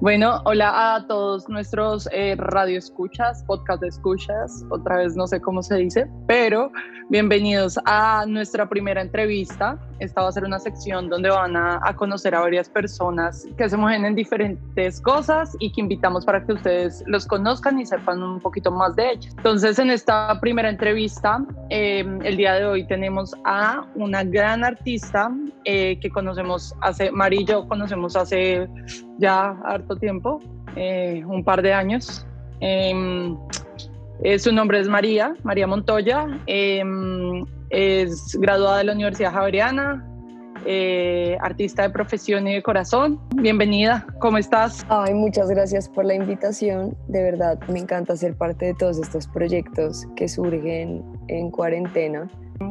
Bueno, hola a todos nuestros eh, radio escuchas, podcast escuchas, otra vez no sé cómo se dice, pero bienvenidos a nuestra primera entrevista. Esta va a ser una sección donde van a, conocer a varias personas que se mueven en diferentes cosas y que invitamos para que ustedes los conozcan y sepan un poquito más de ellos. Entonces, en esta primera entrevista, eh, el día de hoy tenemos a una gran artista eh, que conocemos hace, Mari y yo conocemos hace ya harto tiempo, eh, un par de años. Em, eh, su nombre es María, María Montoya, em, es graduada de la Universidad Javeriana, eh, artista de profesión y de corazón. Bienvenida, ¿cómo estás? Ay, muchas gracias por la invitación. De verdad, me encanta ser parte de todos estos proyectos que surgen en cuarentena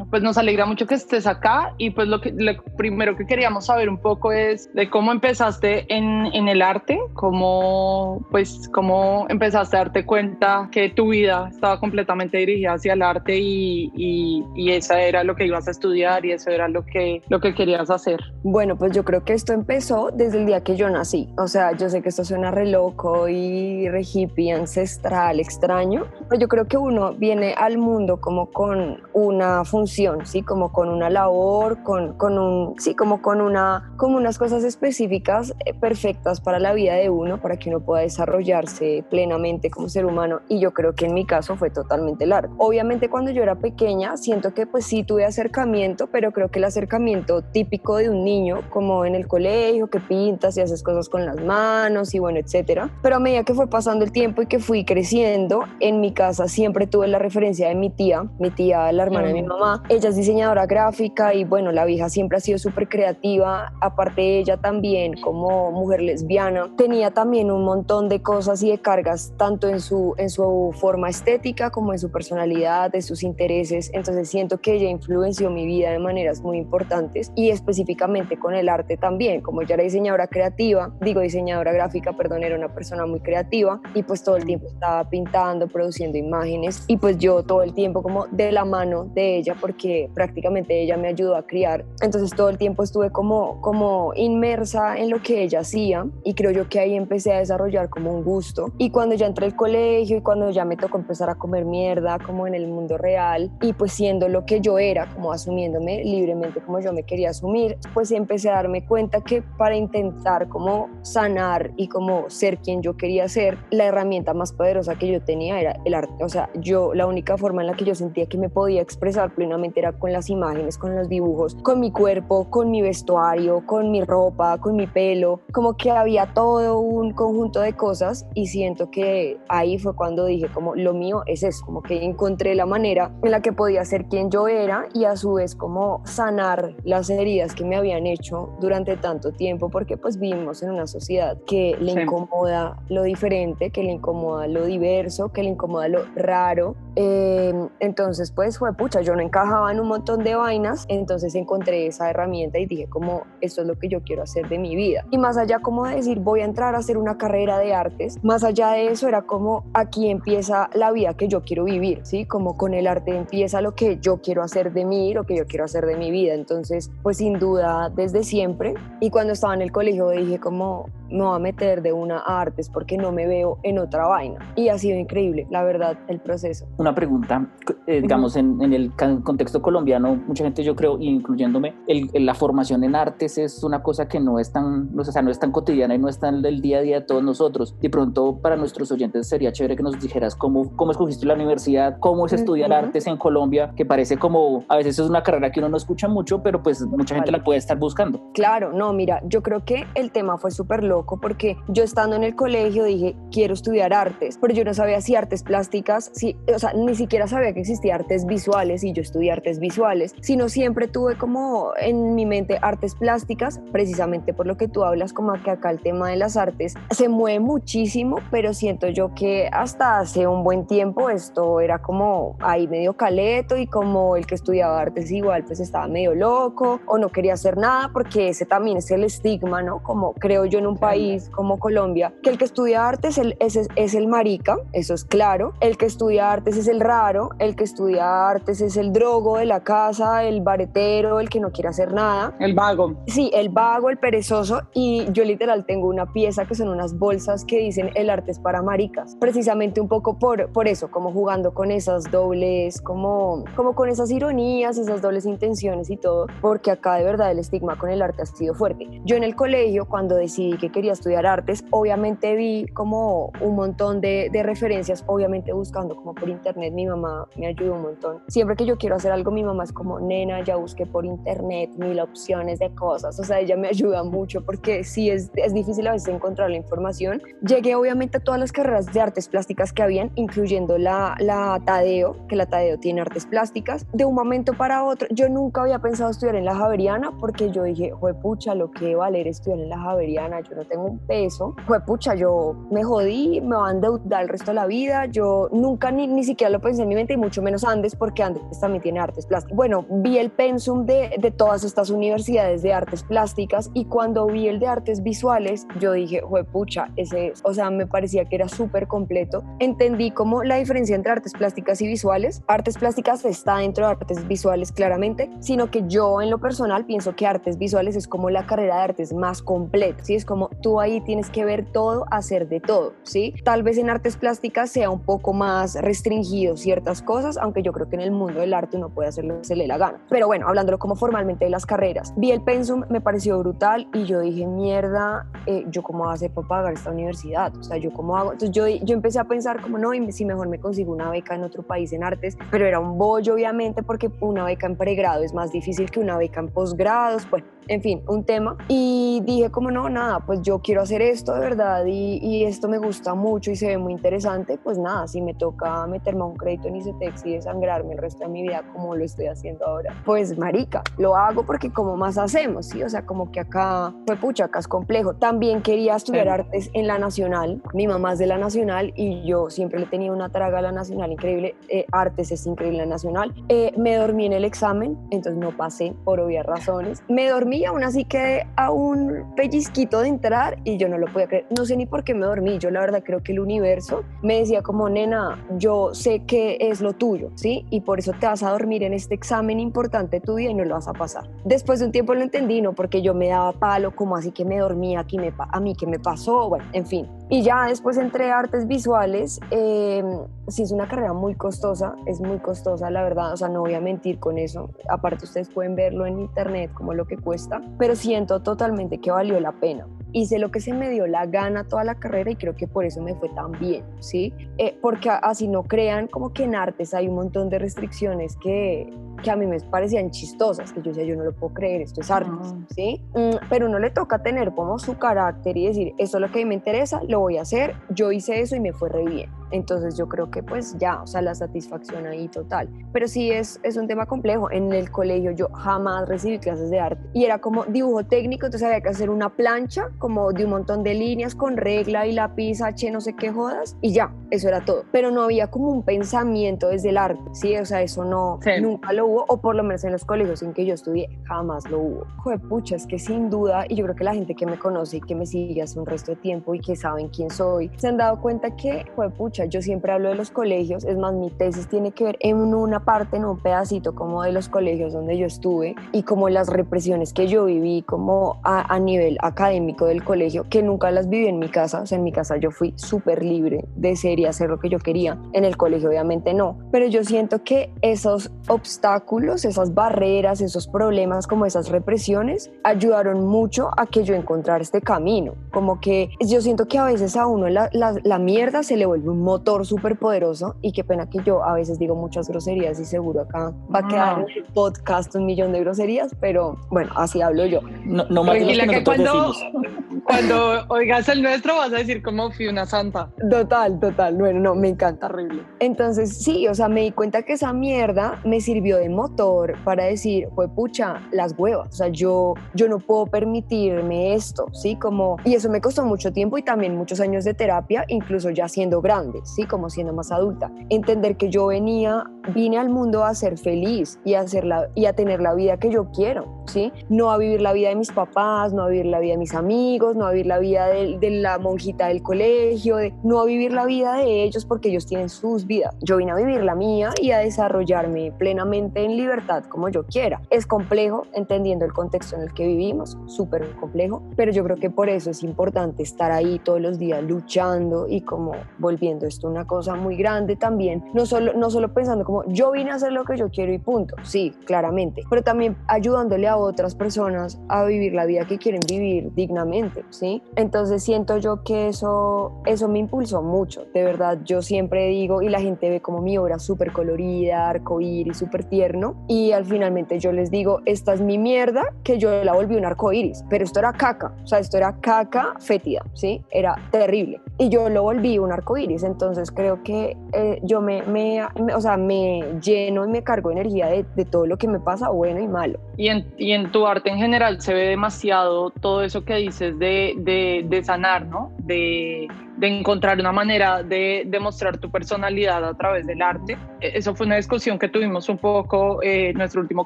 pues nos alegra mucho que estés acá y pues lo, que, primero que queríamos saber un poco es de cómo empezaste en, el arte, cómo pues cómo empezaste a darte cuenta que tu vida estaba completamente dirigida hacia el arte y, y, y esa era lo que ibas a estudiar y eso era lo que, lo que querías hacer. Bueno, pues yo creo que esto empezó desde el día que yo nací. O sea, yo sé que esto suena re loco y re hippie, ancestral, extraño, pero yo creo que uno viene al mundo como con una función función, ¿sí? Como con una labor, con, con un, sí, como con una, como unas cosas específicas eh, perfectas para la vida de uno, para que uno pueda desarrollarse plenamente como ser humano. Y yo creo que en mi caso fue totalmente largo. Obviamente cuando yo era pequeña, siento que pues sí tuve acercamiento, pero creo que el acercamiento típico de un niño, como en el colegio, que pintas y haces cosas con las manos y bueno, etcétera. Pero a medida que fue pasando el tiempo y que fui creciendo, en mi casa siempre tuve la referencia de mi tía, mi tía, la hermana de mi mamá, ella es diseñadora gráfica y bueno, la vieja siempre ha sido súper creativa. Aparte de ella también como mujer lesbiana, tenía también un montón de cosas y de cargas, tanto en su, en su forma estética como en su personalidad, de sus intereses. Entonces siento que ella influenció mi vida de maneras muy importantes y específicamente con el arte también. Como ella era diseñadora creativa, digo diseñadora gráfica, perdón, era una persona muy creativa y pues todo el tiempo estaba pintando, produciendo imágenes y pues yo todo el tiempo como de la mano de ella porque prácticamente ella me ayudó a criar. Entonces todo el tiempo estuve como, como inmersa en lo que ella hacía y creo yo que ahí empecé a desarrollar como un gusto. Y cuando ya entré al colegio y cuando ya me tocó empezar a comer mierda como en el mundo real y pues siendo lo que yo era, como asumiéndome libremente como yo me quería asumir, pues empecé a darme cuenta que para intentar como sanar y como ser quien yo quería ser, la herramienta más poderosa que yo tenía era el arte. O sea, yo la única forma en la que yo sentía que me podía expresar era con las imágenes, con los dibujos, con mi cuerpo, con mi vestuario, con mi ropa, con mi pelo, como que había todo un conjunto de cosas y siento que ahí fue cuando dije como lo mío es eso, como que encontré la manera en la que podía ser quien yo era y a su vez como sanar las heridas que me habían hecho durante tanto tiempo porque pues vivimos en una sociedad que le incomoda lo diferente, que le incomoda lo diverso, que le incomoda lo raro. Eh, entonces pues fue pucha, yo no encajaba en un montón de vainas, entonces encontré esa herramienta y dije como esto es lo que yo quiero hacer de mi vida. Y más allá como de decir voy a entrar a hacer una carrera de artes, más allá de eso era como aquí empieza la vida que yo quiero vivir, ¿sí? Como con el arte empieza lo que yo quiero hacer de mí, lo que yo quiero hacer de mi vida. Entonces, pues sin duda desde siempre. Y cuando estaba en el colegio dije como me voy a meter de una a artes porque no me veo en otra vaina. Y ha sido increíble, la verdad, el proceso. Una pregunta, eh, digamos, en, en el contexto colombiano, mucha gente yo creo, incluyéndome, el, la formación en artes es una cosa que no es tan, o sea, no es tan cotidiana y no es tan del día a día de todos nosotros. De pronto para nuestros oyentes sería chévere que nos dijeras cómo, cómo escogiste la universidad, cómo es estudiar artes en Colombia, que parece como, a veces es una carrera que uno no escucha mucho, pero pues mucha gente la puede estar buscando. Claro, no, mira, yo creo que el tema fue súper loco porque yo estando en el colegio dije, quiero estudiar artes, pero yo no sabía si artes plásticas, si, o sea, ni siquiera sabía que existía artes visuales y yo estudié artes visuales, sino siempre tuve como en mi mente artes plásticas, precisamente por lo que tú hablas, como que acá el tema de las artes se mueve muchísimo, pero siento yo que hasta hace un buen tiempo esto era como ahí medio caleto y como el que estudiaba artes igual pues estaba medio loco o no quería hacer nada porque ese también es el estigma, ¿no? Como creo yo en un país como Colombia, que el que estudia artes es, es, es el marica, eso es claro, el que estudia artes es el raro, el que estudia artes es el drogo de la casa, el baretero, el que no quiere hacer nada. El vago. Sí, el vago, el perezoso y yo literal tengo una pieza que son unas bolsas que dicen el arte es para maricas, precisamente un poco por, por eso, como jugando con esas dobles, como, como con esas ironías, esas dobles intenciones y todo, porque acá de verdad el estigma con el arte ha sido fuerte. Yo en el colegio, cuando decidí que quería estudiar artes, obviamente vi como un montón de, de referencias, obviamente buscando como por internet, mi mamá me ayudó un montón. Siempre que yo quiero hacer algo, mi mamá es como, nena, ya busqué por internet mil opciones de cosas, o sea, ella me ayuda mucho porque sí es, es difícil a veces encontrar la información. Llegué obviamente a todas las carreras de artes plásticas que habían, incluyendo la, la Tadeo, que la Tadeo tiene artes plásticas. De un momento para otro, yo nunca había pensado estudiar en la Javeriana porque yo dije, pucha, lo que valer estudiar en la Javeriana, yo no tengo un peso. pucha, yo me jodí, me van a endeudar el resto de la vida, yo nunca ni, ni siquiera lo pensé en mi mente y mucho menos Andes porque Andes también tiene artes plásticas. Bueno, vi el pensum de, de todas estas universidades de artes plásticas y cuando vi el de artes visuales, yo dije, pucha, ese es. O sea, me parecía que era súper completo. Entendí como la diferencia entre artes plásticas y visuales. Artes plásticas está dentro de artes visuales claramente, sino que yo en lo personal pienso que artes visuales es como la carrera de artes más completa, ¿sí? Es como tú ahí tienes que ver todo, hacer de todo, ¿sí? Tal vez en artes plásticas sea un poco más restringido ciertas cosas, aunque yo creo que en el mundo del arte uno puede hacer lo que se le la gana. Pero bueno, hablándolo como formalmente de las carreras, vi el pensum, me pareció brutal y yo dije, mierda, eh, ¿yo cómo voy a hacer para pagar esta universidad? O sea, ¿yo cómo hago? Entonces yo, yo empecé a pensar como, no, si mejor me consigo una beca en otro país en artes, pero era un bollo obviamente porque una beca en pregrado es más difícil que una beca en posgrados, bueno, en fin, un tema. Y dije como, no, nada, pues yo quiero hacer esto de verdad y, y esto me gusta mucho y se ve muy interesante, pues nada, si me toca meterme a un crédito en ICETEX y desangrarme el resto de mi vida como lo estoy haciendo ahora, pues marica, lo hago porque como más hacemos, ¿sí? O sea, como que acá, fue pucha, acá es complejo. También quería estudiar artes en la Nacional, mi mamá es de la Nacional y yo siempre le tenía una traga a la Nacional increíble, eh, artes es increíble en la Nacional. Eh, me dormí en el examen, entonces no pasé por obvias razones. Me dormí aún así quedé a un pellizquito de entrar y yo no lo podía creer. No sé ni por qué me dormí, yo la verdad creo que el universo me decía como, nena, yo sé que es lo tuyo, ¿sí? Y por eso te vas a dormir en este examen importante tu día y no lo vas a pasar. Después de un tiempo lo entendí, no porque yo me daba palo, como así que me dormía, aquí me, a mí que me pasó, bueno, en fin. Y ya después entré a artes visuales, eh, sí es una carrera muy costosa, es muy costosa la verdad, o sea, no voy a mentir con eso, aparte ustedes pueden verlo en internet como lo que cuesta, pero siento totalmente que valió la pena hice lo que se me dio la gana toda la carrera y creo que por eso me fue tan bien, ¿sí? Eh, porque así no crean como que en artes hay un montón de restricciones que, que a mí me parecían chistosas, que yo decía, yo no lo puedo creer, esto es artes, ah. ¿sí? Mm, pero uno le toca tener como su carácter y decir, esto es lo que a mí me interesa, lo voy a hacer, yo hice eso y me fue re bien. Entonces yo creo que pues ya, o sea, la satisfacción ahí total. Pero sí es, es un tema complejo. En el colegio yo jamás recibí clases de arte y era como dibujo técnico, entonces había que hacer una plancha como de un montón de líneas con regla y lápiz H, no sé qué jodas, y ya, eso era todo. Pero no había como un pensamiento desde el arte, ¿sí? O sea, eso no, nunca lo hubo, o por lo menos en los colegios en que yo estudié, jamás lo hubo. Joder, pucha, es que sin duda, y yo creo que la gente que me conoce y que me sigue hace un resto de tiempo y que saben quién soy, se han dado cuenta que, joder, pucha, yo siempre hablo de los colegios, es más, mi tesis tiene que ver en una parte, en un pedacito como de los colegios donde yo estuve y como las represiones que yo viví como a, a nivel académico del colegio, que nunca las viví en mi casa. O sea, en mi casa yo fui súper libre de ser y hacer lo que yo quería. En el colegio obviamente no. Pero yo siento que esos obstáculos, esas barreras, esos problemas, como esas represiones, ayudaron mucho a que yo encontrara este camino. Como que yo siento que a veces a uno la, la, la mierda se le vuelve un motor súper poderoso y qué pena que yo a veces digo muchas groserías y seguro acá va a quedar en el podcast un millón de groserías, pero bueno, así hablo yo. No, no más que, que cuando, cuando oigas el nuestro vas a decir como fui una santa. Total, total. Bueno, no, me encanta. Horrible. Entonces, sí, o sea, me di cuenta que esa mierda me sirvió de motor para decir, fue pucha, las huevas. O sea, yo, yo no puedo permitirme esto, ¿sí? Como, y eso me costó mucho tiempo y también muchos años de terapia, incluso ya siendo grande, ¿sí? Como siendo más adulta. Entender que yo venía, vine al mundo a ser feliz y a, hacer la, y a tener la vida que yo quiero ¿sí? No a vivir la vida de mis papás, no a vivir la vida de mis amigos, no a vivir la vida de, la monjita del colegio, no a vivir la vida de ellos porque ellos tienen sus vidas. Yo vine a vivir la mía y a desarrollarme plenamente en libertad como yo quiera. Es complejo entendiendo el contexto en el que vivimos, súper complejo, pero yo creo que por eso es importante estar ahí todos los días luchando y como volviendo esto una cosa muy grande también, no solo, no solo pensando como yo vine a hacer lo que yo quiero y punto, sí, claramente, pero también ayudándole a otras personas a vivir la vida que quieren vivir dignamente, ¿sí? Entonces siento yo que eso, eso me impulsó mucho, de verdad, yo siempre digo y la gente ve como mi obra súper colorida, arcoíris, súper tierno y al finalmente yo les digo, esta es mi mierda que yo la volví un arcoíris, pero esto era caca, o sea, esto era caca fétida, ¿sí? Era terrible y yo lo volví un arcoíris, entonces creo que eh, yo me, me, o sea, me lleno y me cargo energía de, de, todo lo que me pasa, bueno y malo. Y en, y en tu arte en general se ve demasiado todo eso que dices de, de, de sanar, ¿no? De, de encontrar una manera de demostrar tu personalidad a través del arte. E, eso fue una discusión que tuvimos un poco, eh, nuestro último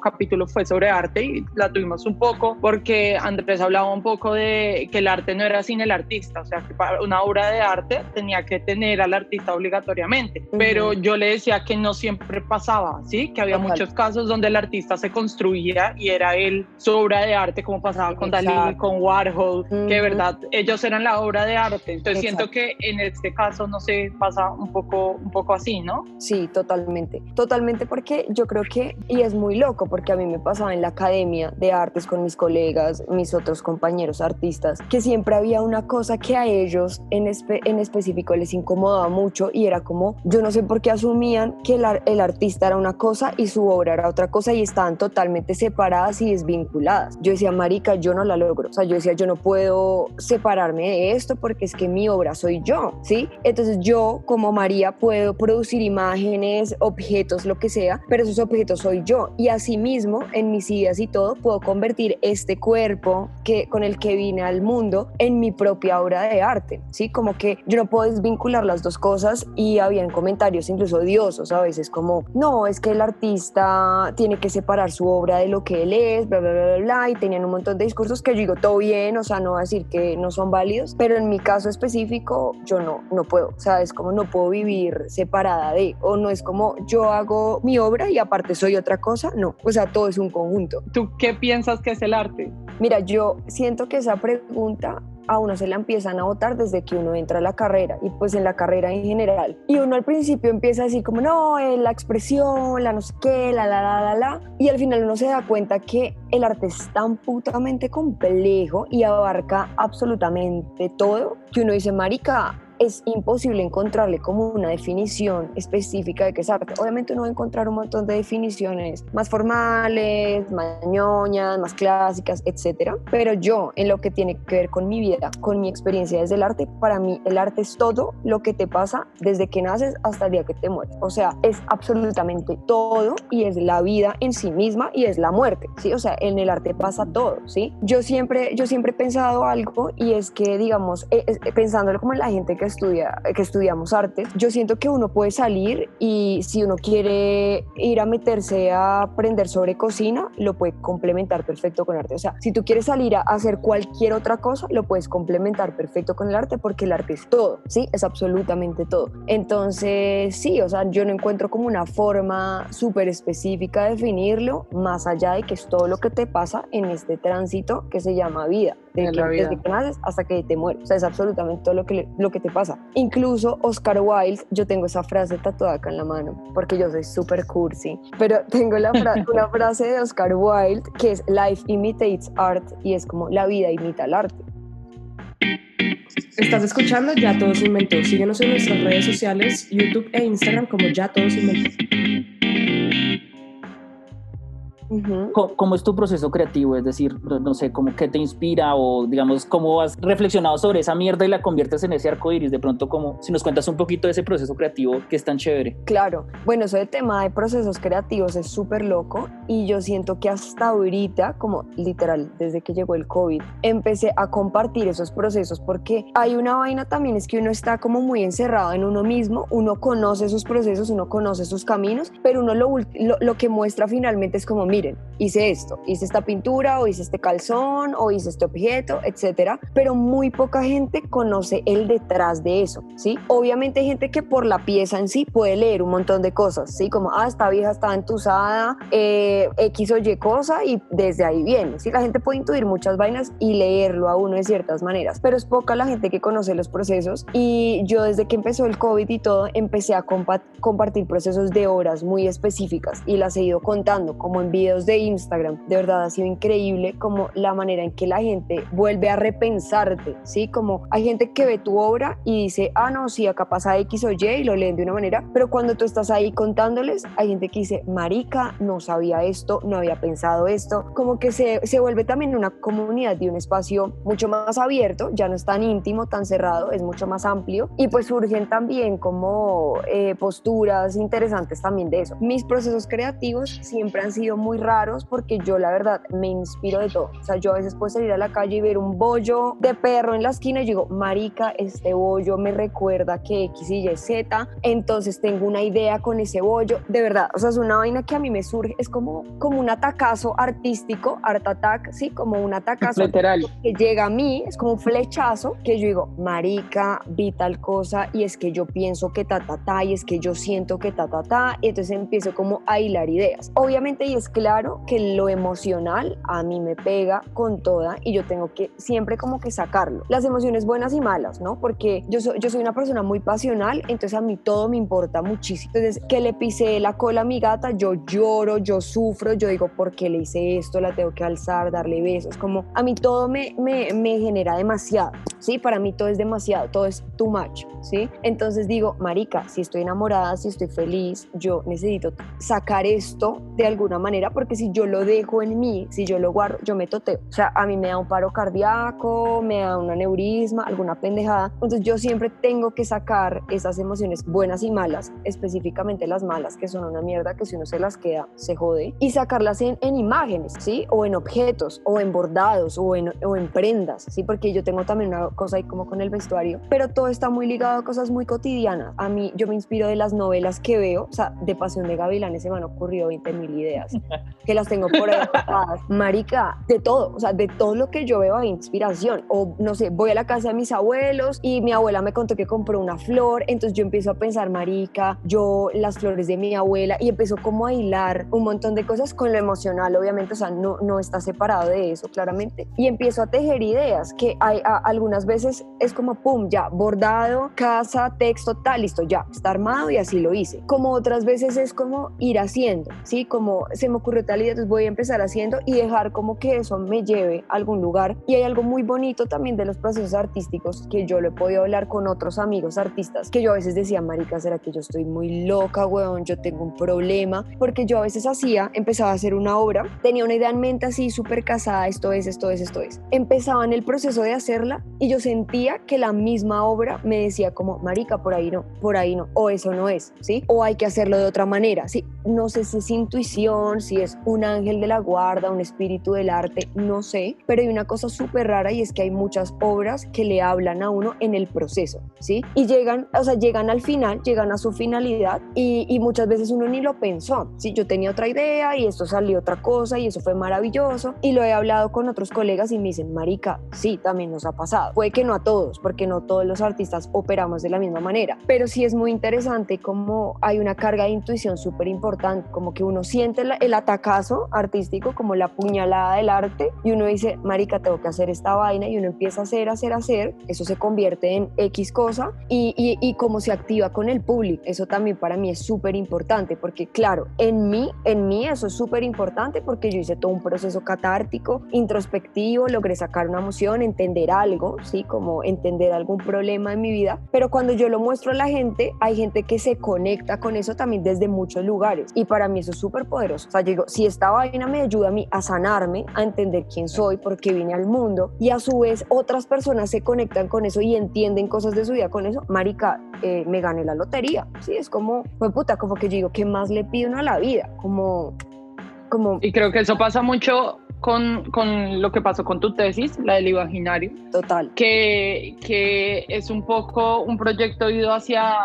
capítulo fue sobre arte y la tuvimos un poco porque Andrés hablaba un poco de que el arte no era sin el artista, o sea, que para una obra de arte tenía que tener al artista obligatoriamente, uh -huh. pero yo le decía que no siempre pasaba, ¿sí? Que había Total. muchos casos donde el artista se construía y era él su obra de arte, como pasaba con Exacto. Dalí, con Warhol, uh -huh. que de verdad ellos eran la obra de arte. Entonces Exacto. siento que en este caso, no sé, pasa un poco, un poco así, ¿no? Sí, totalmente. Totalmente porque yo creo que, y es muy loco, porque a mí me pasaba en la academia de artes con mis colegas, mis otros compañeros artistas, que siempre había una cosa que a ellos en, espe en específico les incomodaba mucho y era como, yo no sé por qué asumían que el, el artista era una cosa y su obra era otra cosa y estaban totalmente separadas y desvinculadas. Yo decía, marica, yo no la logro. O sea, yo decía, yo no puedo separarme de esto porque es que mi obra soy yo, ¿sí? Entonces yo como María puedo producir imágenes, objetos, lo que sea, pero esos objetos soy yo y asimismo en mis ideas y todo puedo convertir este cuerpo que con el que vine al mundo en mi propia obra de arte, ¿sí? Como que yo no puedo desvincular las dos cosas y habían comentarios incluso odiosos a veces como, no, es que el artista tiene que separar su obra de lo que él es, bla, bla, bla, bla, y tenían un montón de discursos que yo digo, todo bien, o sea, no voy a decir que no son válidos, pero en mi caso específico yo no, no puedo, o sea, es como no puedo vivir separada de, o no es como yo hago mi obra y aparte soy otra cosa, no, o sea, todo es un conjunto. ¿Tú qué piensas que es el arte? Mira, yo siento que esa pregunta a uno se la empiezan a votar desde que uno entra a la carrera y pues en la carrera en general. Y uno al principio empieza a decir como, no, eh, la expresión, la no sé qué, la, la, la, la, la. Y al final uno se da cuenta que el arte es tan putamente complejo y abarca absolutamente todo que uno dice, marica, es imposible encontrarle como una definición específica de qué es arte. Obviamente uno va a encontrar un montón de definiciones más formales, más ñoñas, más clásicas, etcétera. Pero yo, en lo que tiene que ver con mi vida, con mi experiencia desde el arte, para mí el arte es todo lo que te pasa desde que naces hasta el día que te mueres. O sea, es absolutamente todo y es la vida en sí misma y es la muerte, ¿sí? O sea, en el arte pasa todo, ¿sí? Yo siempre, yo siempre he pensado algo y es que, digamos, eh, eh, pensándolo como en la gente que que estudiamos artes, yo siento que uno puede salir y si uno quiere ir a meterse a aprender sobre cocina, lo puede complementar perfecto con arte. O sea, si tú quieres salir a hacer cualquier otra cosa, lo puedes complementar perfecto con el arte porque el arte es todo, ¿sí? Es absolutamente todo. Entonces, sí, o sea, yo no encuentro como una forma súper específica de definirlo, más allá de que es todo lo que te pasa en este tránsito que se llama vida, de que, desde que naces hasta que te mueres. O sea, es absolutamente todo lo que, lo que te pasa. Incluso Oscar Wilde, yo tengo esa frase tatuada acá en la mano, porque yo soy súper cursi, pero tengo la fra una frase de Oscar Wilde que es Life imitates art y es como la vida imita el arte. Estás escuchando Ya Todos Inventó. Síguenos en nuestras redes sociales, YouTube e Instagram como Ya Todos Inventó. Uh -huh. ¿Cómo, ¿Cómo, es tu proceso creativo? Es decir, no sé, ¿cómo qué te inspira o digamos, cómo has reflexionado sobre esa mierda y la conviertes en ese arco iris? De pronto, como si nos cuentas un poquito de ese proceso creativo que es tan chévere. Claro, bueno, eso de tema de procesos creativos es súper loco y yo siento que hasta ahorita, como literal, desde que llegó el COVID, empecé a compartir esos procesos porque hay una vaina también, es que uno está como muy encerrado en uno mismo, uno conoce sus procesos, uno conoce sus caminos, pero uno lo, lo, lo que muestra finalmente es como, miren, hice esto, hice esta pintura o hice este calzón o hice este objeto, etcétera, pero muy poca gente conoce el detrás de eso, ¿sí? Obviamente hay gente que por la pieza en sí puede leer un montón de cosas, ¿sí? Como, ah, esta vieja está entusada, eh, X o Y cosa y desde ahí viene, ¿sí? La gente puede intuir muchas vainas y leerlo a uno de ciertas maneras, pero es poca la gente que conoce los procesos y yo desde que empezó el COVID y todo, empecé a compartir procesos de horas muy específicas y las he ido contando como en videos de Instagram. De verdad ha sido increíble como la manera en que la gente vuelve a repensarte, ¿sí? Como hay gente que ve tu obra y dice, ah, no, sí, acá pasa X o Y y lo leen de una manera, pero cuando tú estás ahí contándoles, hay gente que dice, marica, no sabía esto, no había pensado esto, como que se, se vuelve también una comunidad de un espacio mucho más abierto, ya no es tan íntimo, tan cerrado, es mucho más amplio y pues surgen también como eh, posturas interesantes también de eso. Mis procesos creativos siempre han sido muy raros porque yo la verdad me inspiro de todo. O sea, yo a veces puedo salir a la calle y ver un bollo de perro en la esquina y digo, marica, este bollo me recuerda que X y Y Z, entonces tengo una idea con ese bollo. De verdad, o sea, es una vaina que a mí me surge, es como, como un atacazo artístico, art attack, sí, como un atacazo Literal. que llega a mí, es como un flechazo que yo digo, marica, vi tal cosa y es que yo pienso que ta, ta, ta, y es que yo siento que ta, ta, ta, y entonces empiezo como a hilar ideas. Obviamente, y es claro que lo emocional a mí me pega con toda y yo tengo que siempre como que sacarlo. Las emociones buenas y malas, ¿no? Porque yo soy, una persona muy pasional, entonces a mí todo me importa muchísimo. Entonces, que le pisé la cola a mi gata, yo lloro, yo sufro, yo digo, ¿por qué le hice esto? La tengo que alzar, darle besos, como a mí todo me, me, me genera demasiado, ¿sí? Para mí todo es demasiado, todo es too much, ¿sí? Entonces digo, marica, si estoy enamorada, si estoy feliz, yo necesito sacar esto de alguna manera, porque si yo lo dejo en mí, si yo lo guardo, yo me toteo. O sea, a mí me da un paro cardíaco, me da un aneurisma, alguna pendejada. Entonces yo siempre tengo que sacar esas emociones buenas y malas, específicamente las malas, que son una mierda que si uno se las queda, se jode, y sacarlas en, en imágenes, ¿sí? O en objetos, o en bordados, o en, o en prendas, ¿sí? Porque yo tengo también una cosa ahí como con el vestuario, pero todo está muy ligado a cosas muy cotidianas. A mí, yo me inspiro de las novelas que veo, o sea, de Pasión de Gavilanes se me han ocurrido 20 mil ideas, que las tengo por ahí Marica, de todo, o sea, de todo lo que yo veo hay inspiración. O no sé, voy a la casa de mis abuelos y mi abuela me contó que compró una flor, entonces yo empiezo a pensar, Marica, yo las flores de mi abuela y empiezo como a hilar un montón de cosas con lo emocional, obviamente, o sea, no, no está separado de eso, claramente. Y empiezo a tejer ideas que hay algunas veces es como, pum, ya, bordado, casa, texto, tal, listo, ya, está armado y así lo hice. Como otras veces es como ir haciendo, ¿sí? Como se me ocurrió tal idea, entonces voy a empezar haciendo y dejar como que eso me lleve a algún lugar. Y hay algo muy bonito también de los procesos artísticos que yo lo he podido hablar con otros amigos artistas, que yo a veces decía, marica, ¿será que yo estoy muy loca, weón? Yo tengo un problema, porque yo a veces hacía, empezaba a hacer una obra, tenía una idea en mente así súper casada, esto es, esto es, esto es. Empezaba en el proceso de hacerla y yo sentía que la misma obra me decía como, marica, por ahí no, por ahí no, o eso no es, ¿sí? O hay que hacerlo de otra manera, ¿sí? No sé si es intuición, si es un ángel de la guarda, un espíritu del arte, no sé, pero hay una cosa súper rara y es que hay muchas obras que le hablan a uno en el proceso, ¿sí? Y llegan, o sea, llegan al final, llegan a su finalidad y, y muchas veces uno ni lo pensó, ¿sí? Yo tenía otra idea y esto salió otra cosa y eso fue maravilloso y lo he hablado con otros colegas y me dicen, marica, sí, también nos ha pasado. Puede que no a todos, porque no todos los artistas operamos de la misma manera, pero sí es muy interesante como hay una carga de intuición súper importante, como que uno siente el atacazo artístico, como la puñalada del arte, y uno dice, marica, tengo que hacer esta vaina, y uno empieza a hacer, hacer, hacer, eso se convierte en X cosa, y, y, y cómo se activa con el público, eso también para mí es súper importante, porque claro, en mí, en mí eso es súper importante, porque yo hice todo un proceso catártico, introspectivo, logré sacar una emoción, entender algo, ¿sí? Como entender algún problema en mi vida, pero cuando yo lo muestro a la gente, hay gente que se conecta con eso también desde muchos lugares y para mí eso es súper poderoso. O sea, yo digo, si esta vaina me ayuda a mí a sanarme, a entender quién soy, por qué vine al mundo y a su vez otras personas se conectan con eso y entienden cosas de su vida con eso, marica, eh, me gané la lotería. Sí, es como, pues puta, como que yo digo, ¿qué más le pido a la vida? Como, como... Y creo que eso pasa mucho con, con, lo que pasó con tu tesis, la del imaginario. Total. Que, que es un poco un proyecto ido hacia,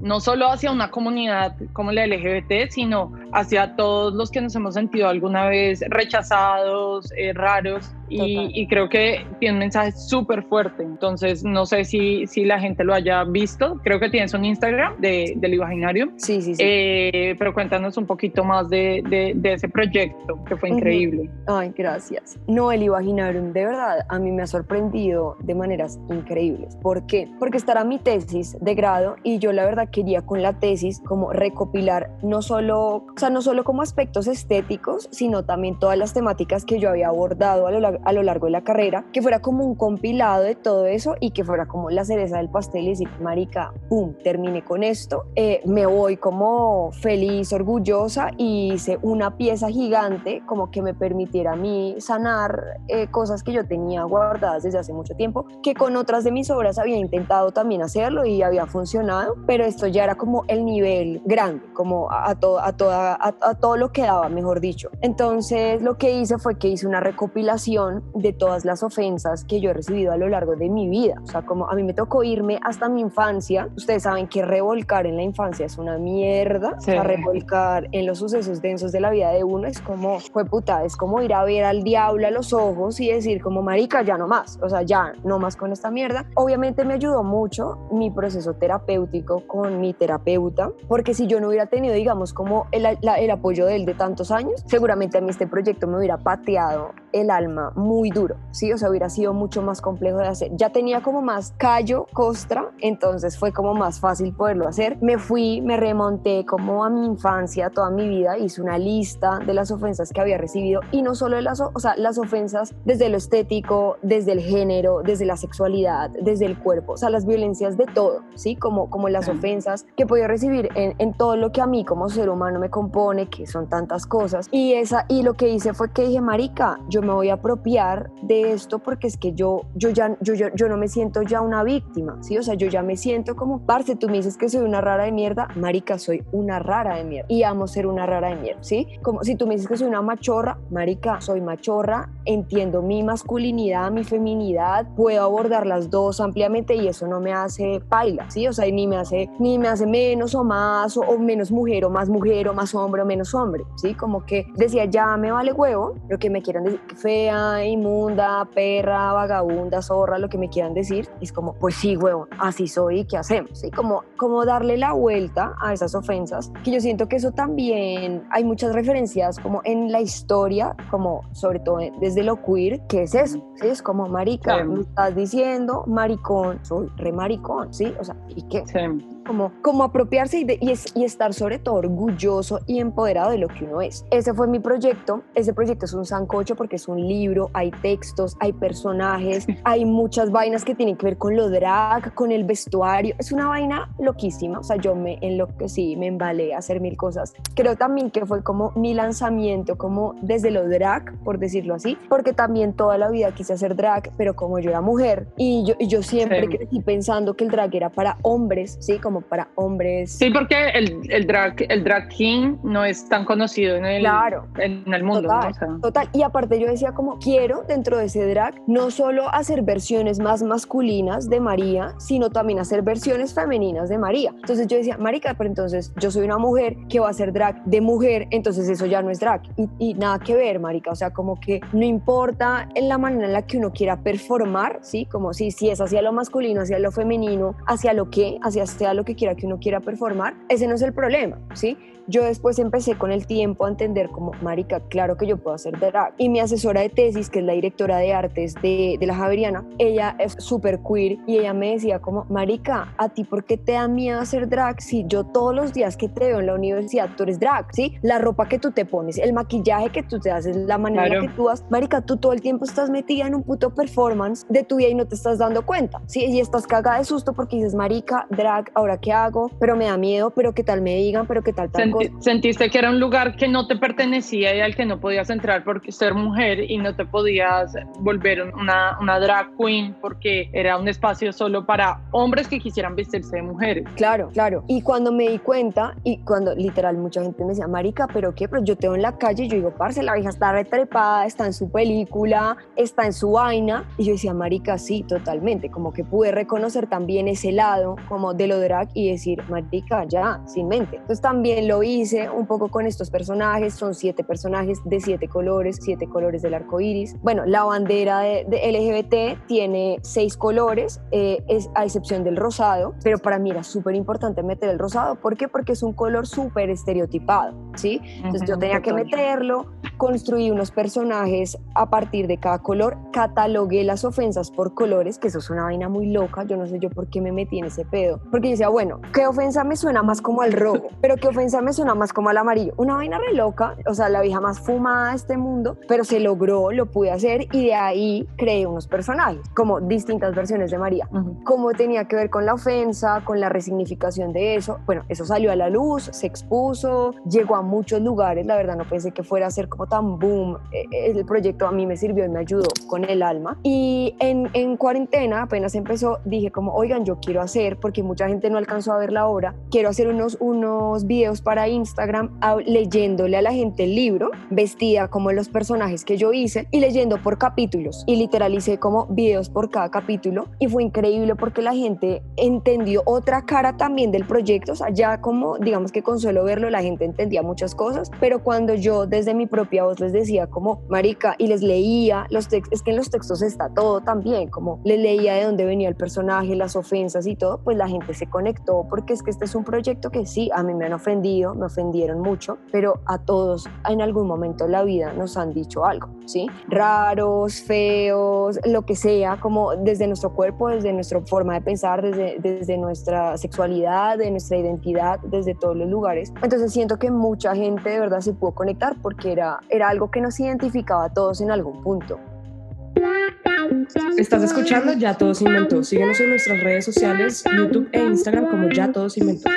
no solo hacia una comunidad como la LGBT, sino hacia todos los que nos hemos sentido alguna vez rechazados, eh, raros, y, creo que tiene un mensaje súper fuerte. Entonces, no sé si, si la gente lo haya visto. Creo que tienes un Instagram de, del Imaginarium. Sí, sí, sí. Eh, pero cuéntanos un poquito más de, de, ese proyecto, que fue increíble. Ay, gracias. No, el Imaginarium, de verdad, a mí me ha sorprendido de maneras increíbles. ¿Por qué? Porque estará mi tesis de grado y yo la verdad quería con la tesis como recopilar no solo, o sea, no solo como aspectos estéticos, sino también todas las temáticas que yo había abordado a lo a lo largo de la carrera, que fuera como un compilado de todo eso y que fuera como la cereza del pastel y decir, marica, pum, terminé con esto, eh, me voy como feliz, orgullosa y hice una pieza gigante como que me permitiera a mí sanar eh, cosas que yo tenía guardadas desde hace mucho tiempo, que con otras de mis obras había intentado también hacerlo y había funcionado, pero esto ya era como el nivel grande, como a, todo, a, toda, a todo lo que daba, mejor dicho. Entonces lo que hice fue que hice una recopilación de todas las ofensas que yo he recibido a lo largo de mi vida. O sea, como a mí me tocó irme hasta mi infancia. Ustedes saben que revolcar en la infancia es una mierda. O sea, revolcar en los sucesos densos de la vida de uno es como, fue puta, es como ir a ver al diablo a los ojos y decir como, marica, ya no más. O sea, ya no más con esta mierda. Obviamente me ayudó mucho mi proceso terapéutico con mi terapeuta, porque si yo no hubiera tenido, digamos, como el, el apoyo de él de tantos años, seguramente a mí este proyecto me hubiera pateado el alma muy duro, ¿sí? O sea, hubiera sido mucho más complejo de hacer. Ya tenía como más callo, costra, entonces fue como más fácil poderlo hacer. Me fui, me remonté como a mi infancia, toda mi vida, hice una lista de las ofensas que había recibido y no solo las, o sea, las ofensas desde lo estético, desde el género, desde la sexualidad, desde el cuerpo, o sea, las violencias de todo, ¿sí? Como, como las ofensas que podía recibir en, en todo lo que a mí como ser humano me compone, que son tantas cosas. Y, esa, y lo que hice fue que dije, marica, yo me voy a apropiar de esto porque es que yo, yo, ya, yo, yo, yo no me siento ya una víctima, ¿sí? O sea, yo ya me siento como, parce, tú me dices que soy una rara de mierda, marica, soy una rara de mierda y amo ser una rara de mierda, ¿sí? Como si tú me dices que soy una machorra, marica, soy machorra, entiendo mi masculinidad, mi feminidad, puedo abordar las dos ampliamente y eso no me hace paila, ¿sí? O sea, ni me hace, ni me hace menos o más o, menos mujer o más mujer o más hombre o menos hombre, ¿sí? Como que decía, ya me vale huevo lo que me quieran decir, fea, inmunda, perra, vagabunda, zorra, lo que me quieran decir, es como, pues sí, huevo, así soy, ¿qué hacemos? ¿Sí? Como, como darle la vuelta a esas ofensas, que yo siento que eso también, hay muchas referencias como en la historia, como sobre todo desde lo queer, que es eso, ¿sí? Es como, marica, me estás diciendo, maricón, soy re maricón, ¿sí? O sea, ¿y qué? Como, como apropiarse y, y, estar sobre todo orgulloso y empoderado de lo que uno es. Ese fue mi proyecto. Ese proyecto es un sancocho porque es un libro, hay textos, hay personajes, hay muchas vainas que tienen que ver con lo drag, con el vestuario. Es una vaina loquísima. O sea, yo me enloquecí, me embalé a hacer mil cosas. Creo también que fue como mi lanzamiento, como desde lo drag, por decirlo así, porque también toda la vida quise hacer drag, pero como yo era mujer y yo, yo siempre crecí pensando que el drag era para hombres, ¿sí? Como para hombres. Sí, porque el, el, drag, el drag king no es tan conocido en el, claro, en el mundo. Total, Y aparte yo decía como, quiero dentro de ese drag no solo hacer versiones más masculinas de María, sino también hacer versiones femeninas de María. Entonces yo decía, marica, pero entonces yo soy una mujer que va a hacer drag de mujer, entonces eso ya no es drag. Y, y nada que ver, marica. O sea, como que no importa en la manera en la que uno quiera performar, ¿sí? Como si, si es hacia lo masculino, hacia lo femenino, hacia lo que, hacia, hacia lo que quiera que uno quiera performar, ese no es el problema, ¿sí? Yo después empecé con el tiempo a entender como, marica, claro que yo puedo hacer drag. Y mi asesora de tesis, que es la directora de artes de, de la Javeriana, ella es súper queer y ella me decía como, marica, ¿a ti por qué te da miedo hacer drag si yo todos los días que te veo en la universidad tú eres drag, ¿sí? La ropa que tú te pones, el maquillaje que tú te haces, la manera que tú vas, marica, tú todo el tiempo estás metida en un puto performance de tu vida y no te estás dando cuenta, ¿sí? Y estás cagada de susto porque dices, marica, drag, ahora qué hago, pero me da miedo, pero qué tal me digan, pero qué tal tal Sentiste que era un lugar que no te pertenecía y al que no podías entrar porque ser mujer y no te podías volver una, una drag queen porque era un espacio solo para hombres que quisieran vestirse de mujeres. Claro, claro. Y cuando me di cuenta, y cuando literal mucha gente me decía, Marica, ¿pero qué? Pero yo te veo en la calle y yo digo, parce, la vieja está retrepada, está en su película, está en su vaina. Y yo decía, Marica, sí, totalmente. Como que pude reconocer también ese lado, como de lo drag y decir, marica, ya, sin mente. Entonces también lo hice un poco con estos personajes, son siete personajes de siete colores, siete colores del arco iris. Bueno, la bandera de, LGBT tiene seis colores, eh, es, a excepción del rosado, pero para mí era súper importante meter el rosado. ¿Por qué? Porque es un color súper estereotipado, ¿sí? Entonces yo tenía que meterlo, construí unos personajes a partir de cada color, catalogué las ofensas por colores, que eso es una vaina muy loca, yo no sé yo por qué me metí en ese pedo, porque yo decía, bueno, ¿qué ofensa me suena más como al rojo? Pero ¿qué ofensa me suena más como al amarillo? Una vaina re loca, o sea, la vieja más fumada de este mundo, pero se logró, lo pude hacer y de ahí creé unos personajes, como distintas versiones de María. Cómo tenía que ver con la ofensa, con la resignificación de eso. Bueno, eso salió a la luz, se expuso, llegó a muchos lugares, la verdad no pensé que fuera a ser como tan boom. E, e, el proyecto a mí me sirvió y me ayudó con el alma. Y en, en cuarentena, apenas empezó, dije como, oigan, yo quiero hacer, porque mucha gente no alcanzó a ver la obra, quiero hacer unos, unos videos para Instagram leyéndole a la gente el libro, vestida como los personajes que yo hice y leyendo por capítulos. Y literalicé como videos por cada capítulo y fue increíble porque la gente entendió otra cara también del proyecto. O sea, ya como digamos que con solo verlo la gente entendía muchas cosas, pero cuando yo desde mi propia voz les decía como, marica, y les leía los textos, es que en los textos está todo también, como les leía de dónde venía el personaje, las ofensas y todo, pues la gente se conectó porque es que este es un proyecto que sí, a mí me han ofendido, me ofendieron mucho, pero a todos en algún momento de la vida nos han dicho algo, ¿sí? Raros, feos, lo que sea, como desde nuestro cuerpo, desde nuestra forma de pensar, desde, desde nuestra sexualidad, de nuestra identidad, desde todos los lugares. Entonces siento que mucha gente de verdad se pudo conectar porque era, era algo que nos identificaba a todos en algún punto. Estás escuchando Ya Todos Inventó. Síguenos en nuestras redes sociales, YouTube e Instagram como Ya Todos Inventó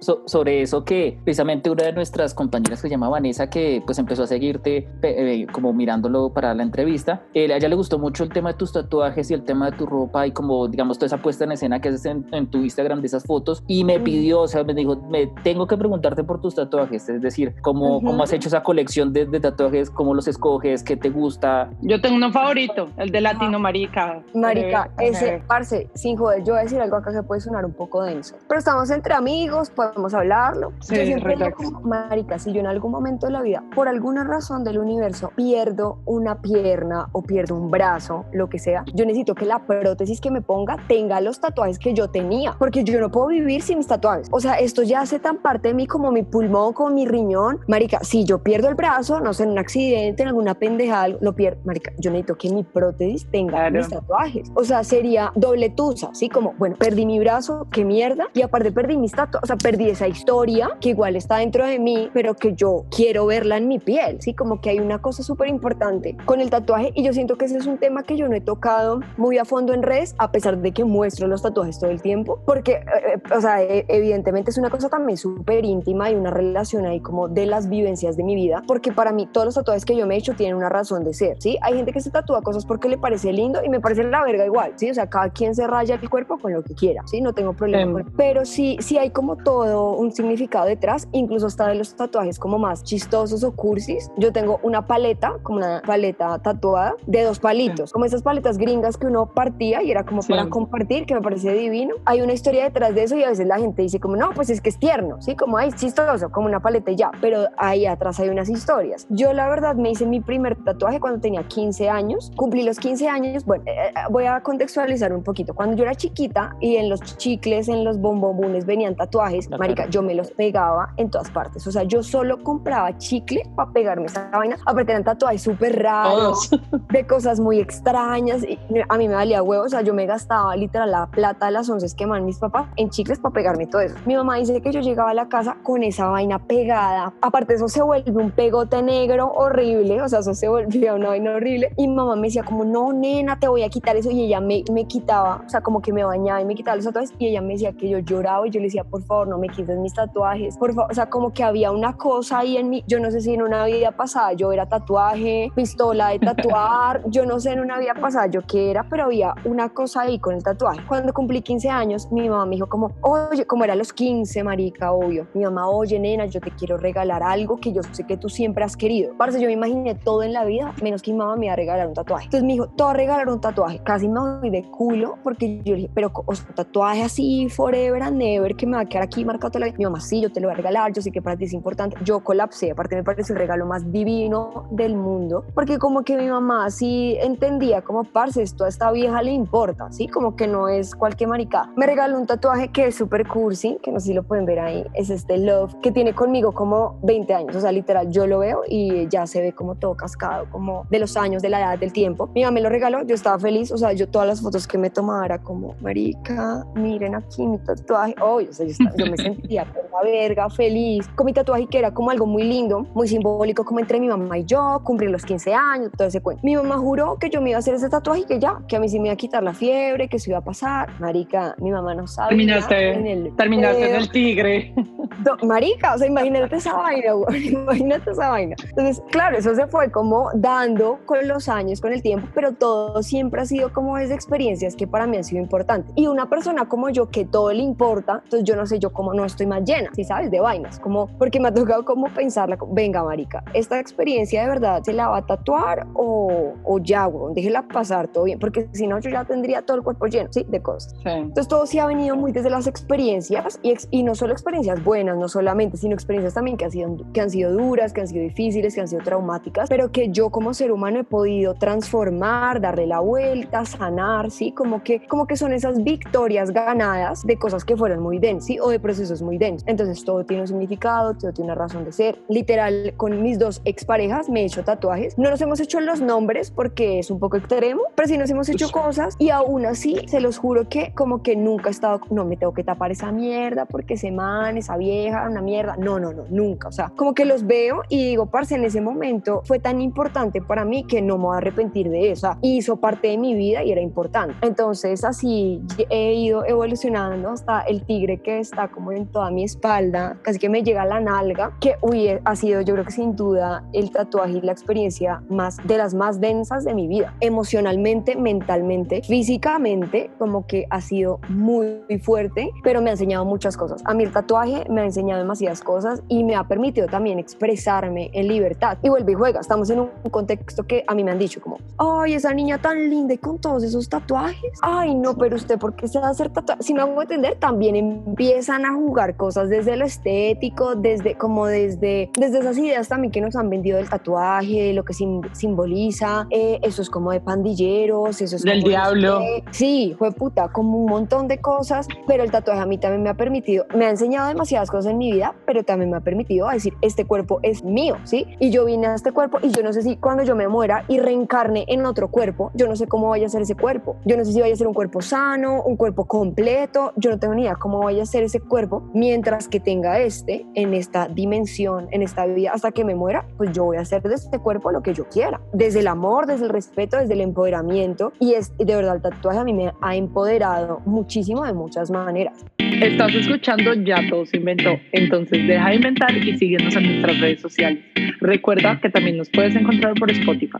sobre eso que precisamente una de nuestras compañeras que se llama Vanessa, que pues empezó a seguirte eh, como mirándolo para la entrevista, eh, a ella le gustó mucho el tema de tus tatuajes y el tema de tu ropa y como digamos toda esa puesta en escena que haces en, tu Instagram de esas fotos. Y me pidió, o sea, me dijo, me tengo que preguntarte por tus tatuajes, es decir, cómo, cómo has hecho esa colección de, tatuajes, cómo los escoges, qué te gusta. Yo tengo uno favorito, el de Latino Marica. Marica, ese, parce, sin joder, yo voy a decir algo acá que puede sonar un poco denso, pero estamos entre amigos, pues podemos hablarlo. yo siempre digo, marica, si yo en algún momento de la vida, por alguna razón del universo, pierdo una pierna o pierdo un brazo, lo que sea, yo necesito que la prótesis que me ponga tenga los tatuajes que yo tenía, porque yo no puedo vivir sin mis tatuajes. O sea, esto ya hace tan parte de mí como mi pulmón, como mi riñón. Marica, si yo pierdo el brazo, no sé, en un accidente, en alguna pendejada, lo pierdo. Marica, yo necesito que mi prótesis tenga mis tatuajes. O sea, sería doble tusa, ¿sí? Como, bueno, perdí mi brazo, qué mierda, y aparte perdí mis tatuajes, o sea, perdí esa historia que igual está dentro de mí, pero que yo quiero verla en mi piel, ¿sí? Como que hay una cosa súper importante con el tatuaje y yo siento que ese es un tema que yo no he tocado muy a fondo en redes, a pesar de que muestro los tatuajes todo el tiempo, porque, eh, eh, o sea, e, evidentemente es una cosa también súper íntima y una relación ahí como de las vivencias de mi vida, porque para mí todos los tatuajes que yo me he hecho tienen una razón de ser, ¿sí? Hay gente que se tatúa cosas porque le parece lindo y me parece la verga igual, ¿sí? O sea, cada quien se raya el cuerpo con lo que quiera, ¿sí? No tengo problema. Em. Pero sí, sí hay como todo un significado detrás, incluso hasta de los tatuajes como más chistosos o cursis. Yo tengo una paleta, como una paleta tatuada, de dos palitos, como esas paletas gringas que uno partía y era como para compartir, que me parece divino. Hay una historia detrás de eso y a veces la gente dice como, no, pues es que es tierno, ¿sí? Como, ay, chistoso, como una paleta y ya, pero ahí atrás hay unas historias. Yo la verdad me hice mi primer tatuaje cuando tenía 15 años, cumplí los 15 años, bueno, eh, eh, voy a contextualizar un poquito. Cuando yo era chiquita y en los chicles, en los bombobunes venían tatuajes, marica, yo me los pegaba en todas partes. O sea, yo solo compraba chicle para pegarme esa vaina. Aparte eran tatuajes súper raros, de cosas muy extrañas. Y a mí me valía huevo. O sea, yo me gastaba literal la plata de las once que man mis papás en chicles para pegarme todo eso. Mi mamá dice que yo llegaba a la casa con esa vaina pegada. Aparte eso se vuelve un pegote negro horrible. O sea, eso se volvía una vaina horrible. Y mi mamá me decía como, no, nena, te voy a quitar eso. Y ella me, me quitaba, o sea, como que me bañaba y me quitaba los tatuajes. Y ella me decía que yo lloraba y yo le decía, por favor, no me me quites mis tatuajes, por favor, o sea, como que había una cosa ahí en mí, yo no sé si en una vida pasada yo era tatuaje, pistola de tatuar, yo no sé en una vida pasada yo qué era, pero había una cosa ahí con el tatuaje. Cuando cumplí 15 años, mi mamá me dijo como, oye, como era los 15, marica, obvio, mi mamá, oye, nena, yo te quiero regalar algo que yo sé que tú siempre has querido. Parce, yo me imaginé todo en la vida, menos que mi mamá me iba a regalar un tatuaje. Entonces me dijo, te voy a regalar un tatuaje. Casi me voy de culo porque yo le dije, pero o sea, tatuaje así forever and never que me va a quedar aquí marcado toda la vida. Mi mamá, sí, yo te lo voy a regalar, yo sé que para ti es importante. Yo colapsé, aparte me parece el regalo más divino del mundo, porque como que mi mamá sí entendía como, parce, esto a esta vieja le importa, ¿sí? Como que no es cualquier marica. Me regaló un tatuaje que es súper cursi, que no sé si lo pueden ver ahí, es este Love, que tiene conmigo como 20 años, o sea, literal, yo lo veo y ya se ve como todo cascado, como de los años, de la edad, del tiempo. Mi mamá me lo regaló, yo estaba feliz, o sea, yo todas las fotos que me tomaba era como, marica, miren aquí mi tatuaje, oh, o sea, yo, me sentía por la verga, feliz, con mi tatuaje que era como algo muy lindo, muy simbólico, como entre mi mamá y yo, cumplir los 15 años, todo ese cuento. Mi mamá juró que yo me iba a hacer ese tatuaje y que ya, que a mí sí me iba a quitar la fiebre, que se iba a pasar. Marica, mi mamá no sabe. Terminaste en el, terminaste en el tigre. marica, o sea, imagínate esa vaina, imagínate esa vaina. Entonces, claro, eso se fue como dando con los años, con el tiempo, pero todo siempre ha sido como desde experiencias que para mí han sido importantes. Y una persona como yo que todo le importa, entonces yo no sé, yo como no estoy más llena, si sabes, de vainas, como porque me ha tocado como pensarla, venga, marica, esta experiencia de verdad se la va a tatuar o, o ya, güey, déjela pasar todo bien, porque si no yo ya tendría todo el cuerpo lleno, ¿sí? De cosas. Entonces todo sí ha venido muy desde las experiencias y, y no solo experiencias buenas, no solamente, sino experiencias también que han, sido, que han sido duras, que han sido difíciles, que han sido traumáticas, pero que yo como ser humano he podido transformar, darle la vuelta, sanar, ¿sí? Como que, como que son esas victorias ganadas de cosas que fueron muy densas, ¿sí? O de procesos muy densos. Entonces todo tiene un significado, todo tiene una razón de ser. Literal, con mis dos exparejas me he hecho tatuajes. No nos hemos hecho los nombres porque es un poco extremo, pero sí nos hemos hecho cosas y aún así, se los juro que como que nunca he estado, no me tengo que tapar esa mierda porque ese man, esa vieja, una mierda. No, no, no, nunca. O sea, como que los veo y digo, parce, en ese momento fue tan importante para mí que no me voy a arrepentir de eso. O sea, hizo parte de mi vida y era importante. Entonces, así he ido evolucionando hasta el tigre que está como en toda mi espalda, casi que me llega la nalga, que uy, ha sido yo creo que sin duda el tatuaje y la experiencia más de las más densas de mi vida, emocionalmente, mentalmente, físicamente, como que ha sido muy fuerte, pero me ha enseñado muchas cosas. A mí el tatuaje me ha enseñado demasiadas cosas y me ha permitido también expresarme en libertad. Y vuelve y juega, estamos en un contexto que a mí me han dicho como, ay, esa niña tan linda y con todos esos tatuajes. Ay, no, pero usted, ¿por qué se va a hacer tatuajes? Si me hago entender, también empiezan a jugar cosas desde lo estético, desde como desde, desde esas ideas también que nos han vendido del tatuaje, lo que simboliza, eh, eso es como de pandilleros, eso es del diablo. sí, fue puta, como un montón de cosas, pero el tatuaje a mí también me ha permitido, me ha enseñado demasiadas cosas en mi vida, pero también me ha permitido decir, este cuerpo es mío, ¿sí? Y yo vine a este cuerpo y yo no sé si cuando yo me muera y reencarne en otro cuerpo, yo no sé cómo vaya a ser ese cuerpo, yo no sé si vaya a ser un cuerpo sano, un cuerpo completo, yo no tengo ni idea cómo vaya a ser ese cuerpo, mientras que tenga este en esta dimensión, en esta vida, hasta que me muera, pues yo voy a hacer de este cuerpo lo que yo quiera, desde el amor, desde el respeto, desde el empoderamiento y es de verdad el tatuaje a mí me ha empoderado muchísimo de muchas maneras. Estás escuchando Ya Todo se inventó, entonces deja de inventar y síguenos en nuestras redes sociales. Recuerda que también nos puedes encontrar por Spotify.